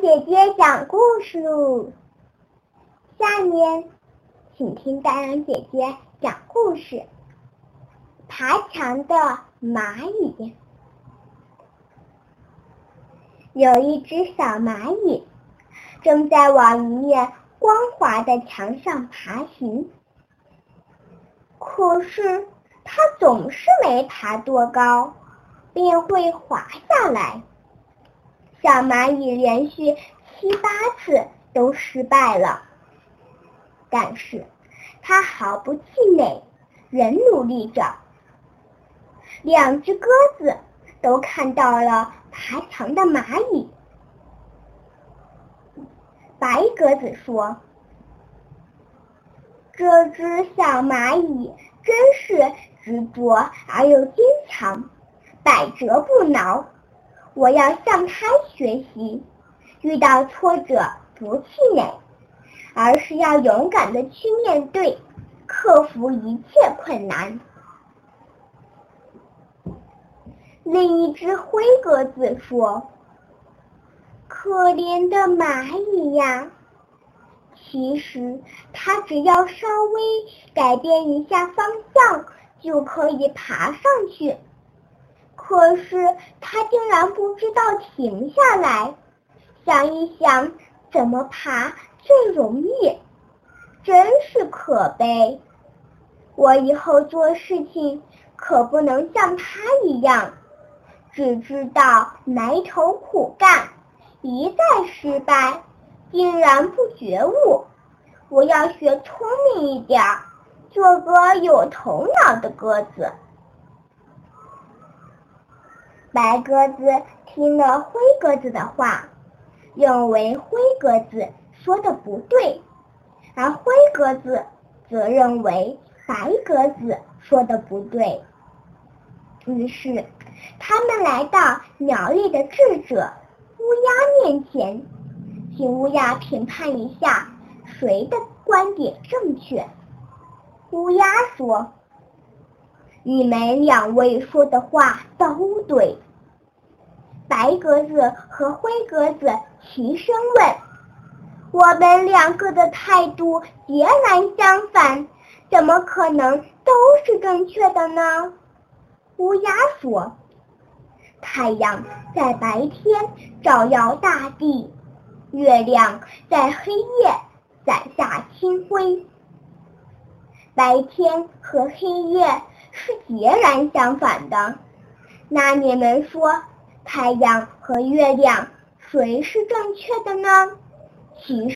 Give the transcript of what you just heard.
姐姐讲故事。下面，请听大阳姐姐讲故事：爬墙的蚂蚁。有一只小蚂蚁正在往一面光滑的墙上爬行，可是它总是没爬多高，便会滑下来。小蚂蚁连续七八次都失败了，但是它毫不气馁，仍努力着。两只鸽子都看到了爬墙的蚂蚁。白鸽子说：“这只小蚂蚁真是执着而又坚强，百折不挠。”我要向他学习，遇到挫折不气馁，而是要勇敢的去面对，克服一切困难。另一只灰鸽子说：“可怜的蚂蚁呀，其实它只要稍微改变一下方向，就可以爬上去。”可是他竟然不知道停下来，想一想怎么爬最容易，真是可悲。我以后做事情可不能像他一样，只知道埋头苦干，一再失败，竟然不觉悟。我要学聪明一点，做个有头脑的鸽子。白鸽子听了灰鸽子的话，认为灰鸽子说的不对，而灰鸽子则认为白鸽子说的不对。于是，他们来到鸟类的智者乌鸦面前，请乌鸦评判一下谁的观点正确。乌鸦说。你们两位说的话都对。白鸽子和灰鸽子齐声问：“我们两个的态度截然相反，怎么可能都是正确的呢？”乌鸦说：“太阳在白天照耀大地，月亮在黑夜洒下清辉。白天和黑夜。”是截然相反的，那你们说太阳和月亮谁是正确的呢？其实。